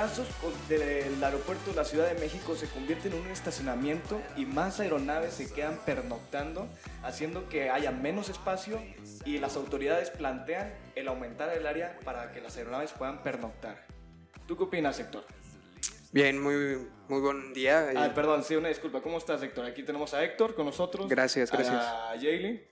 Con- del aeropuerto de la Ciudad de México se convierten en un estacionamiento y más aeronaves se quedan pernoctando, haciendo que haya menos espacio y las autoridades plantean el aumentar el área para que las aeronaves puedan pernoctar. ¿Tú qué opinas, Héctor? Bien, muy, muy buen día. Ah, perdón, sí, una disculpa. ¿Cómo estás, Héctor? Aquí tenemos a Héctor con nosotros. Gracias, gracias. A Jaylee,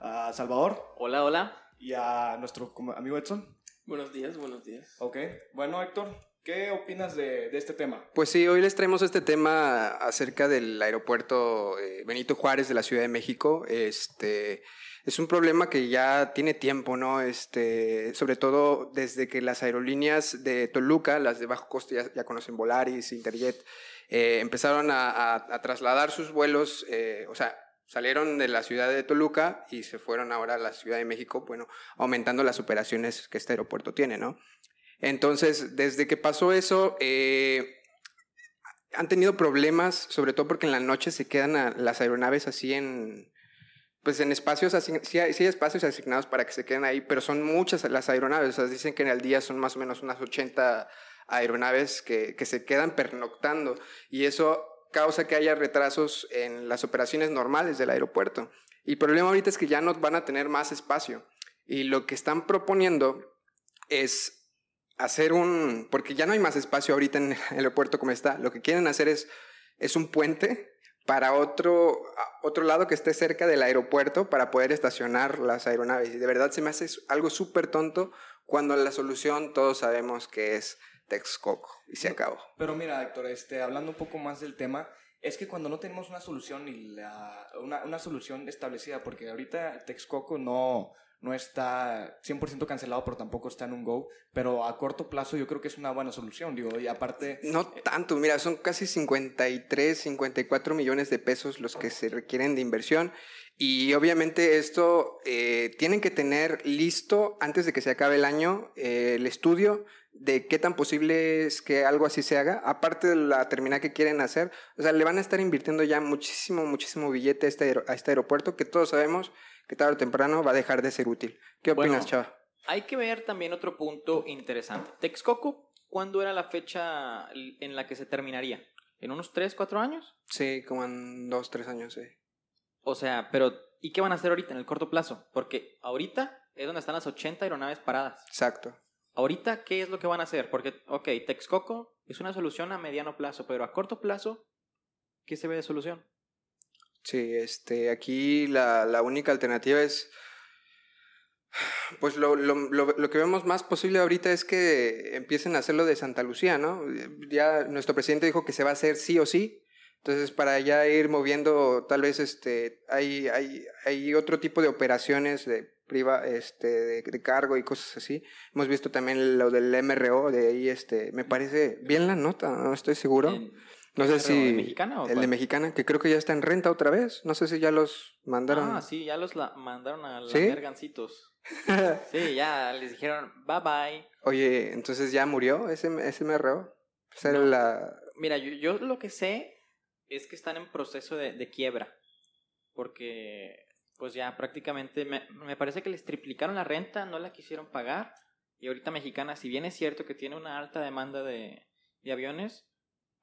a Salvador Hola, hola. y a nuestro amigo Edson. Buenos días, buenos días. Ok. Bueno, Héctor, ¿qué opinas de, de este tema? Pues sí, hoy les traemos este tema acerca del aeropuerto eh, Benito Juárez de la Ciudad de México. Este es un problema que ya tiene tiempo, ¿no? Este, sobre todo desde que las aerolíneas de Toluca, las de bajo coste, ya, ya conocen Volaris, Interjet, eh, empezaron a, a- a trasladar sus vuelos, eh, o sea, salieron de la ciudad de Toluca y se fueron ahora a la Ciudad de México, bueno, aumentando las operaciones que este aeropuerto tiene, ¿no? Entonces, desde que pasó eso, eh, han tenido problemas, sobre todo porque en la noche se quedan las aeronaves así en, pues en espacios, sí sí hay espacios asignados para que se queden ahí, pero son muchas las aeronaves, o sea, dicen que en el día son más o menos unas 80 aeronaves que, que se quedan pernoctando y eso causa que haya retrasos en las operaciones normales del aeropuerto. Y el problema ahorita es que ya no van a tener más espacio y lo que están proponiendo es hacer un, porque ya no hay más espacio ahorita en el aeropuerto como está, lo que quieren hacer es, es un puente para otro, otro lado que esté cerca del aeropuerto para poder estacionar las aeronaves. Y de verdad se me hace algo súper tonto cuando la solución todos sabemos que es Texcoco y se acabó. Pero mira, Héctor, este, hablando un poco más del tema, es que cuando no tenemos una solución y la, una, una solución establecida, porque ahorita Texcoco no, no está 100% cancelado, pero tampoco está en un go, pero a corto plazo yo creo que es una buena solución, digo, y aparte... No tanto, mira, son casi 53, 54 millones de pesos los que se requieren de inversión y obviamente esto eh, tienen que tener listo antes de que se acabe el año eh, el estudio de qué tan posible es que algo así se haga, aparte de la terminal que quieren hacer, o sea, le van a estar invirtiendo ya muchísimo, muchísimo billete a este, este aeropuerto que todos sabemos que tarde o temprano va a dejar de ser útil. ¿Qué Bueno, opinas, Chava? Hay que ver también otro punto interesante. Texcoco, ¿cuándo era la fecha en la que se terminaría? ¿En unos 3, 4 años? Sí, como en dos, tres años, sí. O sea, pero ¿y qué van a hacer ahorita en el corto plazo? Porque ahorita es donde están las 80 aeronaves paradas. Exacto. Ahorita, ¿qué es lo que van a hacer? Porque, ok, Texcoco es una solución a mediano plazo, pero a corto plazo, ¿qué se ve de solución? Sí, este, aquí la, la única alternativa es, pues lo, lo, lo, lo que vemos más posible ahorita es que empiecen a hacerlo de Santa Lucía, ¿no? Ya nuestro presidente dijo que se va a hacer sí o sí, entonces para ya ir moviendo, tal vez este, hay, hay, hay otro tipo de operaciones de priva, este, de, cargo y cosas así. Hemos visto también lo del MRO, de ahí, este, me parece bien la nota, no estoy seguro. ¿En- No sé si. de Mexicana o El de? Mexicana, que creo que ya está en renta otra vez. No sé si ya los mandaron. Ah, sí, ya los la- mandaron a los ¿Sí? mergancitos. Sí, ya les dijeron bye bye. Oye, entonces ya murió ese, ese MRO. Era la. Mira, yo, yo lo que sé es que están en proceso de, de quiebra. Porque, pues ya prácticamente, me, me parece que les triplicaron la renta, no la quisieron pagar. Y ahorita Mexicana, si bien es cierto que tiene una alta demanda de, de aviones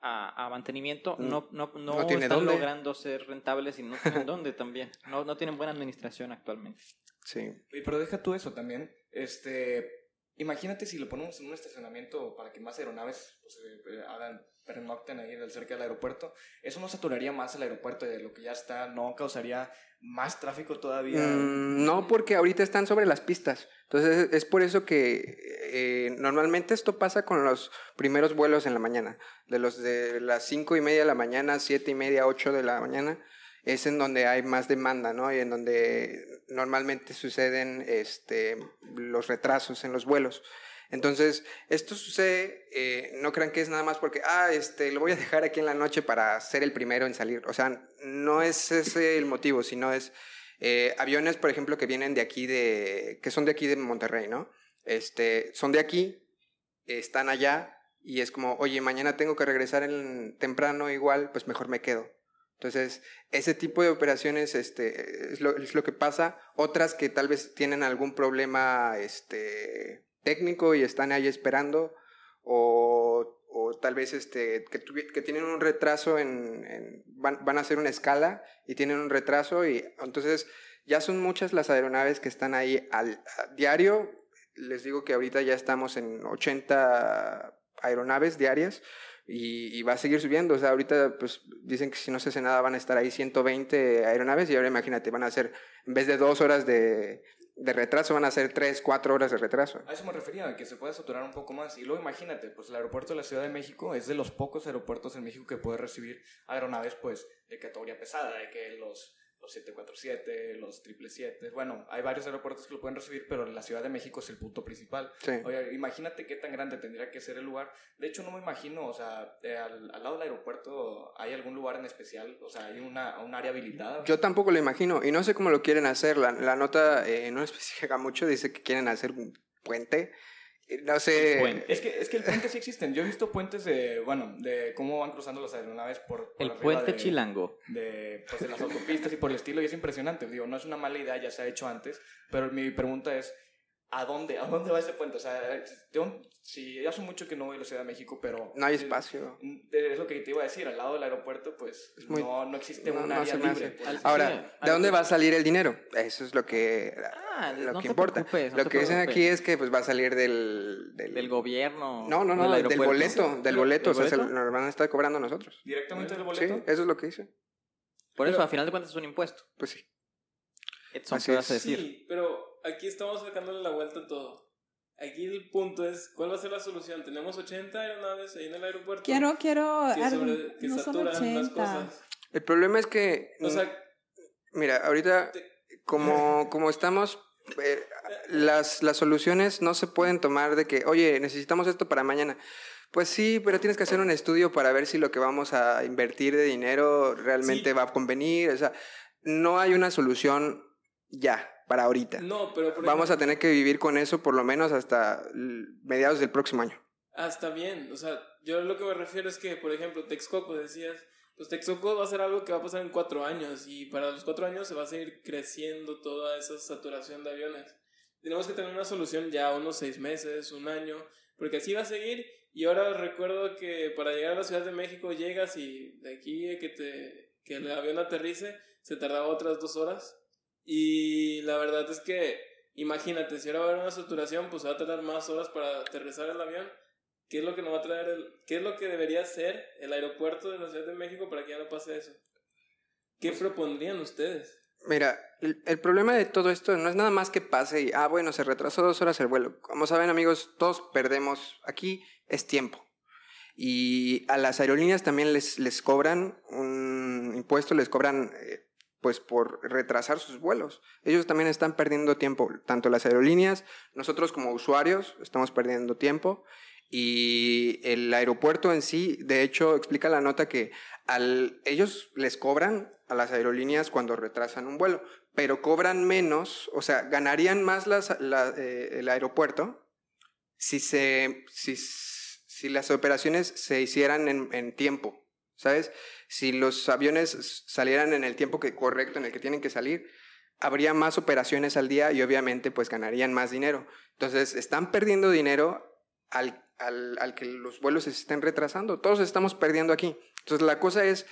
a, a mantenimiento, Mm. no, no, no, No tiene están dónde. logrando ser rentables y no tienen dónde también. No, no tienen buena administración actualmente. Sí. Pero deja tú eso también. Este, Imagínate si lo ponemos en un estacionamiento para que más aeronaves pues, eh, hagan pernocten ahí cerca del aeropuerto, eso no saturaría más el aeropuerto de lo que ya está, no causaría más tráfico todavía. Mm, no, porque ahorita están sobre las pistas. Entonces es por eso que eh, normalmente esto pasa con los primeros vuelos en la mañana. De los de las cinco y media de la mañana, siete y media, ocho de la mañana, es en donde hay más demanda, ¿no? Y en donde normalmente suceden este, los retrasos en los vuelos. Entonces, esto sucede, eh, no crean que es nada más porque, ah, este, lo voy a dejar aquí en la noche para ser el primero en salir. O sea, no es ese el motivo, sino es eh, aviones, por ejemplo, que vienen de aquí, de, que son de aquí de Monterrey, ¿no? Este, son de aquí, están allá y es como, oye, mañana tengo que regresar en, temprano igual, pues mejor me quedo. Entonces, ese tipo de operaciones este, es, lo, que pasa. Otras que tal vez tienen algún problema este, técnico y están ahí esperando, o, o tal vez este, que, tienen un retraso en, van, a hacer una escala y tienen un retraso y entonces ya son muchas las aeronaves que están ahí al diario. Les digo que ahorita ya estamos en 80 aeronaves diarias y, y, va a seguir subiendo. O sea, ahorita pues dicen que si no se hace nada van a estar ahí 120 aeronaves y ahora imagínate, van a ser en vez de dos horas de, de retraso van a ser 3, 4 horas de retraso. A eso me refería, que se puede saturar un poco más. Y luego imagínate, pues el aeropuerto de la Ciudad de México es de los pocos aeropuertos en México que puede recibir aeronaves pues de categoría pesada, de que los los 747, los 777. Bueno, hay varios aeropuertos que lo pueden recibir, pero la Ciudad de México es el punto principal. Oye, imagínate qué tan grande tendría que ser el lugar. De hecho, no me imagino, o sea, eh, al, lado del aeropuerto hay algún lugar en especial, o sea, hay una, un área habilitada. Yo tampoco lo imagino y no sé cómo lo quieren hacer. La, la nota eh, no especifica mucho, dice que quieren hacer un puente no sé. Es que, es que el puente sí existen. Yo he visto puentes de, bueno, de cómo van cruzando las aeronaves por, por El puente chilango. De, pues, de las autopistas y por el estilo, y es impresionante. Digo, no es una mala idea, ya se ha hecho antes, pero mi pregunta es, ¿a dónde? ¿A dónde va ese puente? O sea, sí, ya hace mucho que no voy a la Ciudad de México, pero... No hay espacio. Es lo que te iba a decir, al lado del aeropuerto, pues no, no, existe un área libre. Pues. Ahora, ¿de dónde va a salir el dinero? Eso es lo que, ah, lo que importa. lo que dicen aquí es que pues va a salir del... Del, gobierno. No, no, no, del, boleto, del boleto, o sea, se, nos van a estar cobrando nosotros. ¿Directamente del boleto? Sí, eso es lo que dice. Por eso, a final de cuentas es un impuesto. Pues sí. Edson, ¿qué vas a decir? Sí, pero aquí estamos sacándole la vuelta a todo. Aquí el punto es, ¿cuál va a ser la solución? Tenemos 80 aeronaves ahí en el aeropuerto. Quiero, quiero... Que, sobre, que no saturan las cosas. El problema es que... O sea, mira, ahorita, como, como estamos... Eh, las, las soluciones no se pueden tomar de que, oye, necesitamos esto para mañana. Pues sí, pero tienes que hacer un estudio para ver si lo que vamos a invertir de dinero realmente va a convenir. O sea, no hay una solución ya para ahorita. No, pero vamos a tener que vivir con eso por lo menos hasta mediados del próximo año. Hasta bien, o sea, yo lo que me refiero es que, por ejemplo, Texcoco decías, pues Texcoco va a ser algo que va a pasar en cuatro años y para los cuatro años se va a seguir creciendo toda esa saturación de aviones. Tenemos que tener una solución ya unos seis meses, un año, porque así va a seguir. Y ahora recuerdo que para llegar a la Ciudad de México llegas y de aquí que, te, que el avión aterrice se tardaba otras dos horas y la verdad es que, imagínate, si ahora va a haber una saturación, pues va a tardar más horas para aterrizar el avión. ¿Qué es lo que nos va a traer el, qué es lo que debería ser el aeropuerto de la Ciudad de México para que ya no pase eso? ¿Qué propondrían ustedes? Mira, el, el, problema de todo esto no es nada más que pase y, ah, bueno, se retrasó dos horas el vuelo. Como saben, amigos, todos perdemos. Aquí es tiempo. Y a las aerolíneas también les, les cobran un impuesto, les cobran eh, pues por retrasar sus vuelos. Ellos también están perdiendo tiempo, tanto las aerolíneas, nosotros como usuarios estamos perdiendo tiempo y el aeropuerto en sí, de hecho, explica la nota que al, ellos les cobran a las aerolíneas cuando retrasan un vuelo, pero cobran menos, o sea, ganarían más las, eh, el aeropuerto si, se, si, si las operaciones se hicieran en, en tiempo, ¿sabes? Si los aviones salieran en el tiempo que, correcto en el que tienen que salir, habría más operaciones al día y obviamente pues ganarían más dinero. Entonces están perdiendo dinero al, al, al que los vuelos se estén retrasando. Todos estamos perdiendo aquí. Entonces la cosa es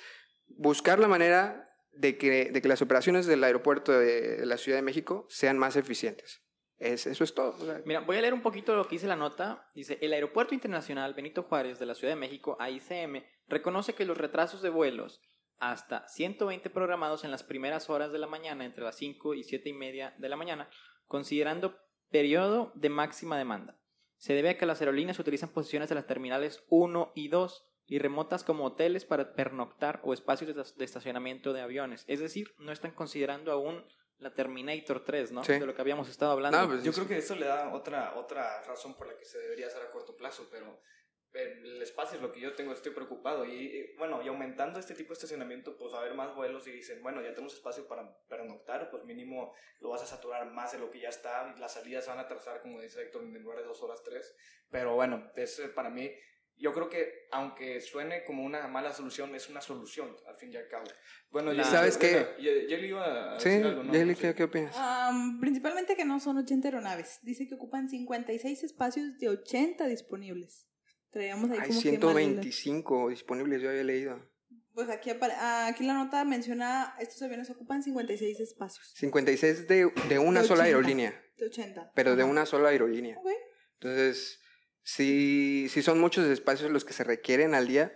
buscar la manera de que, de que las operaciones del aeropuerto de la Ciudad de México sean más eficientes. Es, eso es todo. Mira, voy a leer un poquito lo que dice la nota. Dice, el Aeropuerto Internacional Benito Juárez de la Ciudad de México, AICM, reconoce que los retrasos de vuelos hasta 120 programados en las primeras horas de la mañana, entre las 5 y 7 y media de la mañana, considerando periodo de máxima demanda. Se debe a que las aerolíneas utilizan posiciones de las terminales 1 y 2 y remotas como hoteles para pernoctar o espacios de estacionamiento de aviones. Es decir, no están considerando aún la Terminator 3, ¿no? Sí. De lo que habíamos estado hablando. No, pues, Yo es- creo que eso le da otra, otra razón por la que se debería hacer a corto plazo, pero el espacio es lo que yo tengo, estoy preocupado. Y eh, bueno, y aumentando este tipo de estacionamiento, pues va a haber más vuelos y dicen, bueno, ya tenemos espacio para pernoctar, pues mínimo lo vas a saturar más de lo que ya está. Las salidas se van a atrasar, como dice Héctor, en lugar de dos horas, tres. Pero bueno, es eh, para mí, yo creo que aunque suene como una mala solución, es una solución, al fin y al cabo. Bueno, yo- ¿Sabes qué? iba a Sí, decir algo, ¿no? Yeli, Sí. ¿qué, qué opinas? Am, principalmente que no son 80 aeronaves. Dice que ocupan 56 espacios de 80 disponibles. Traíamos ahí Hay como que mal- 125 disponibles, yo había leído. Pues aquí, apare- aquí la nota menciona, estos aviones ocupan 56 espacios 56 de, de una De sola 80. aerolínea, de 80. pero de una sola aerolínea. Ok. Entonces, si, si son muchos espacios los que se requieren al día,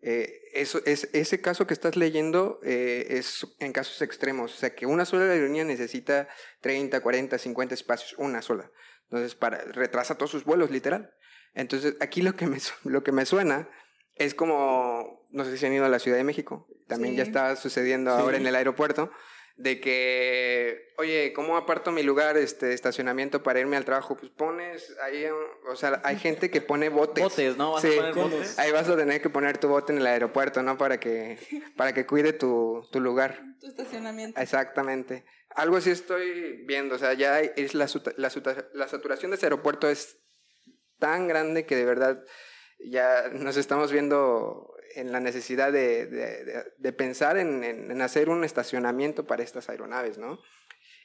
eh, eso, es, ese caso que estás leyendo eh, es en casos extremos. O sea, que una sola aerolínea necesita 30, 40, 50 espacios, una sola. Entonces, para, retrasa todos sus vuelos, literal. Entonces, aquí lo que me, lo que me suena es como, no sé si han ido a la Ciudad de México, también ya Sí. está sucediendo Sí. ahora en el aeropuerto, de que, oye, ¿cómo aparto mi lugar, este de estacionamiento para irme al trabajo? Pues pones ahí, o sea, hay gente que pone botes. Botes, ¿no? ¿Vas a Sí. poner Con botes? los- Ahí vas a tener que poner tu bote en el aeropuerto, ¿no? Para que, para que cuide tu, tu lugar. Tu estacionamiento. Exactamente. Algo así estoy viendo, o sea, ya hay- es la, la, la saturación de ese aeropuerto es tan grande que de verdad ya nos estamos viendo en la necesidad de, de- de- de pensar en, en- en hacer un estacionamiento para estas aeronaves, ¿no?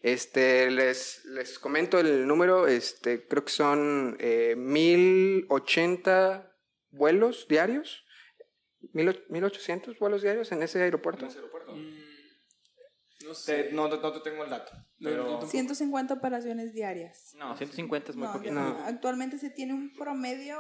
Este, les, les comento el número, este, creo que son eh, 1080 vuelos diarios, 1000 1800 vuelos diarios en ese aeropuerto. En ese aeropuerto. Mm, no sé. Te- no, no, no te tengo el dato. Pero... yo tampoco. 150 operaciones diarias. No, 150 es muy No, poquito. No. Actualmente se tiene un promedio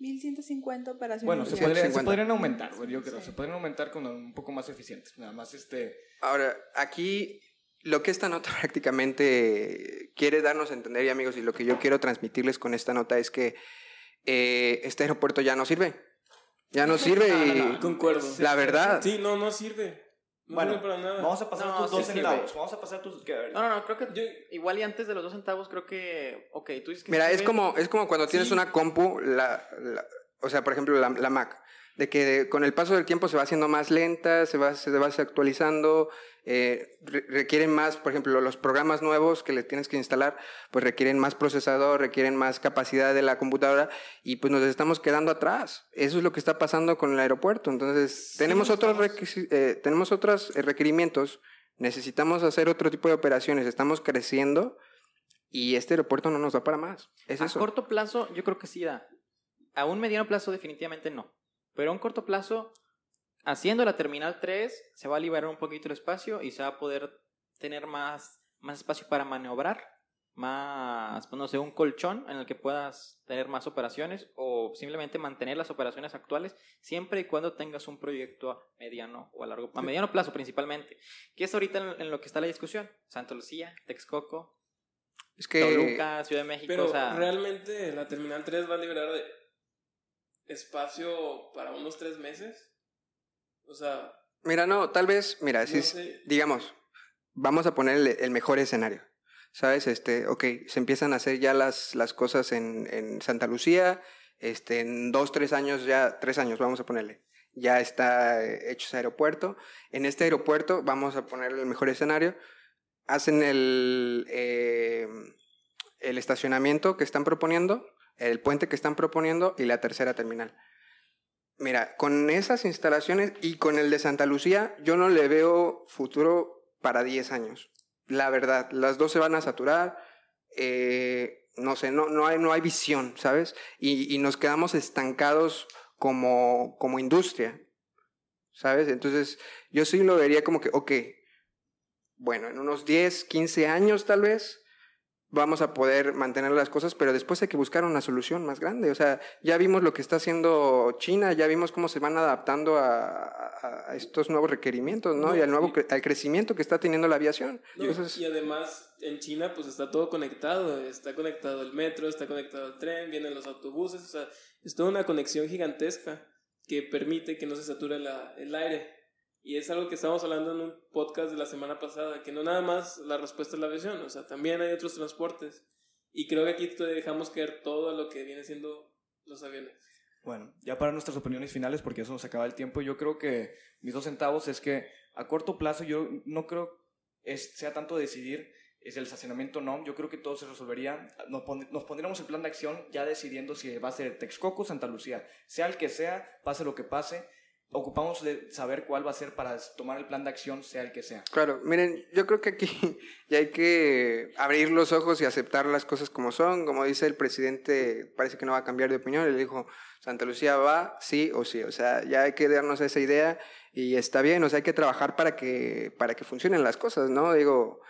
1150 operaciones Bueno, se, podría- se 150. podrían aumentar, yo creo. Sí. Se podrían aumentar con un poco más eficientes. Nada más este. Ahora, aquí lo que esta nota prácticamente quiere darnos a entender, y amigos, y lo que yo quiero transmitirles con esta nota es que eh, este aeropuerto ya no sirve. Ya no sirve No, no, y no. Concuerdo. la verdad. Sí, no, no sirve. No bueno, para nada. vamos a pasar No, tus sí dos centavos. Vamos a pasar tus. No, no, no, creo que Yo- igual y antes de los dos centavos creo que... Ok, tú dices que... Mira, es como, es como cuando tienes Sí. una compu, la, la- o sea, por ejemplo, la, la Mac, de que con el paso del tiempo se va haciendo más lenta, se va, se va actualizando, eh, re- requieren más, por ejemplo, los programas nuevos que le tienes que instalar, pues requieren más procesador, requieren más capacidad de la computadora y pues nos estamos quedando atrás. Eso es lo que está pasando con el aeropuerto. Entonces, tenemos otros, eh, tenemos otros eh, requerimientos, necesitamos hacer otro tipo de operaciones, estamos creciendo y este aeropuerto no nos da para más. Es a eso. corto plazo yo creo que sí da. A un mediano plazo definitivamente no. Pero a un corto plazo, haciendo la Terminal 3, se va a liberar un poquito el espacio y se va a poder tener más, más espacio para maniobrar, más, pues, no sé, un colchón en el que puedas tener más operaciones o simplemente mantener las operaciones actuales siempre y cuando tengas un proyecto a mediano o a largo, a mediano plazo principalmente. Que es ahorita en, en lo que está la discusión. Santa Lucía, Texcoco, Es que Toluca, Ciudad de México, Pero o sea, realmente la Terminal 3 va a liberar de espacio para unos tres meses. O sea, Mira, no, tal vez, mira, si es- digamos, vamos a poner el, el mejor escenario. ¿Sabes? Este, ok, se empiezan a hacer ya las, las cosas en, en Santa Lucía, este, en dos, tres años ya, tres años, vamos a ponerle. Ya está eh, hecho ese aeropuerto. En este aeropuerto, vamos a poner el mejor escenario, hacen el, eh, el estacionamiento que están proponiendo, el puente que están proponiendo y la tercera terminal. Mira, con esas instalaciones y con el de Santa Lucía, yo no le veo futuro para 10 años. La verdad, las dos se van a saturar. eh, no sé, no, no, hay, no hay visión, ¿sabes? Y, y nos quedamos estancados como, como industria, ¿sabes? Entonces, yo sí lo vería como que, ok, bueno, en unos 10, 15 años tal vez, vamos a poder mantener las cosas, pero después hay que buscar una solución más grande. O sea, ya vimos lo que está haciendo China, ya vimos cómo se van adaptando a, a estos nuevos requerimientos, ¿no? No, y al nuevo cre- al crecimiento que está teniendo la aviación. No, Entonces, y además en China pues está todo conectado, está conectado el metro, está conectado el tren, vienen los autobuses, o sea, es toda una conexión gigantesca que permite que no se sature la- el aire. Y es algo que estábamos hablando en un podcast de la semana pasada, que no nada más la respuesta es la aviación, o sea, también hay otros transportes. Y creo que aquí te dejamos caer todo lo que viene siendo los aviones. Bueno, ya para nuestras opiniones finales, porque eso nos acaba el tiempo, yo creo que mis dos centavos es que a corto plazo yo no creo es, sea tanto decidir es el estacionamiento no, yo creo que todo se resolvería, nos, pon- nos pondríamos el plan de acción ya decidiendo si va a ser Texcoco Santa Lucía, sea el que sea, pase lo que pase, ocupamos de saber cuál va a ser para tomar el plan de acción, sea el que sea. Claro, miren, yo creo que aquí ya hay que abrir los ojos y aceptar las cosas como son. Como dice el presidente, parece que no va a cambiar de opinión. Le dijo, Santa Lucía va, sí o sí. O sea, ya hay que darnos esa idea y está bien. O sea, hay que trabajar para que, para que funcionen las cosas, ¿no? Digo,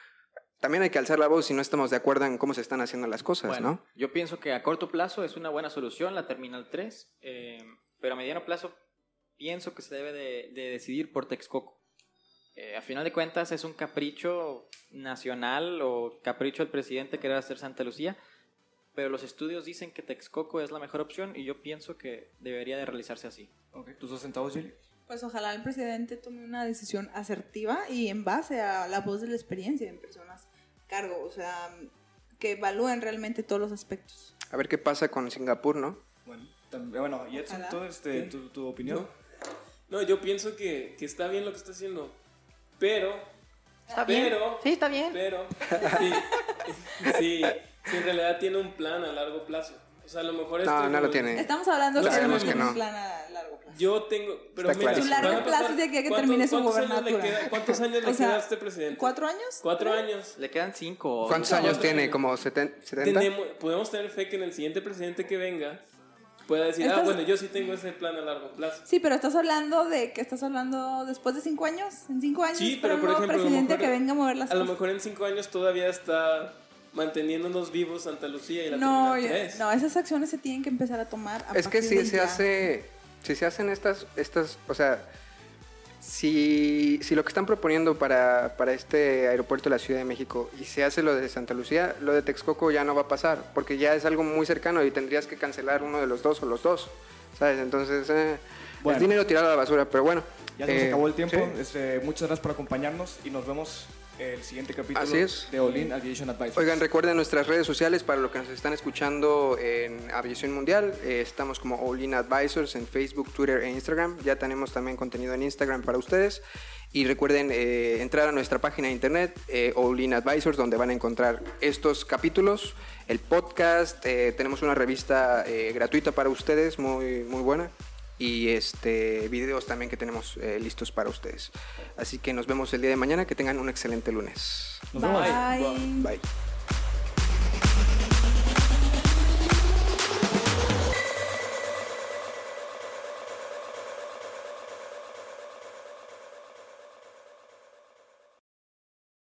también hay que alzar la voz si no estamos de acuerdo en cómo se están haciendo las cosas, Bueno, ¿no? yo pienso que a corto plazo es una buena solución la Terminal 3, eh, pero a mediano plazo pienso que se debe de, de decidir por Texcoco. Eh, a final de cuentas es un capricho nacional o capricho del presidente querer hacer Santa Lucía, pero los estudios dicen que Texcoco es la mejor opción y yo pienso que debería de realizarse así. Ok, ¿Tus dos centavos, Julie? Pues ojalá el presidente tome una decisión asertiva y en base a la voz de la experiencia en personas cargo, o sea, que evalúen realmente todos los aspectos. A ver qué pasa con Singapur, ¿no? Bueno, tam- bueno y Edson. ¿tú, este, tu, tu opinión? No, no yo pienso que, que está bien lo que está haciendo, pero Está Pero- Sí, está bien. Pero, sí, sí, sí, en realidad tiene un plan a largo plazo. O sea, a lo mejor No, no lo tiene. Estamos hablando que no. un plan a largo plazo. Yo tengo, pero Está mira. Su largo plazo es de aquí a que ¿cuántos- termine su cuántos años le gobernatura? queda- ¿Cuántos años le O sea, queda a este presidente? ¿Cuatro años? Cuatro años. Le quedan cinco. ¿Cuántos años tiene? ¿Como seten- 70? Tenemos, podemos tener fe que en el siguiente presidente que venga pueda decir, ah, bueno, yo sí tengo ese plan a largo plazo. Sí, pero estás hablando de que estás hablando después de cinco años. En cinco años, Sí, para pero un por nuevo ejemplo, presidente mejor- que venga a mover las A lo mejor en cinco años todavía está manteniéndonos vivos Santa Lucía y la No, Terminal yo- 3. no, esas acciones se tienen que empezar a tomar. a Es que si se ya. hace, si se hacen estas, estas, o sea, si, si lo que están proponiendo para, para este aeropuerto de la Ciudad de México y se hace lo de Santa Lucía, lo de Texcoco ya no va a pasar, porque ya es algo muy cercano y tendrías que cancelar uno de los dos o los dos, ¿sabes? Entonces, eh, Bueno. es dinero tirado a la basura, pero bueno. Ya se nos eh, acabó el tiempo. sí. Este, muchas gracias por acompañarnos y nos vemos el siguiente capítulo Así es. de Olin Aviation Advisors. Oigan, recuerden nuestras redes sociales para los que nos están escuchando en Aviación Mundial. Eh, estamos como All In Advisors en Facebook, Twitter e Instagram. Ya tenemos también contenido en Instagram para ustedes. Y recuerden eh, entrar a nuestra página de internet, eh, All In Advisors, donde van a encontrar estos capítulos, el podcast. eh, tenemos una revista eh, gratuita para ustedes, muy, muy buena. Y este videos también que tenemos eh, listos para ustedes. Así que nos vemos el día de mañana. Que tengan un excelente lunes. Nos vemos. Bye. Bye.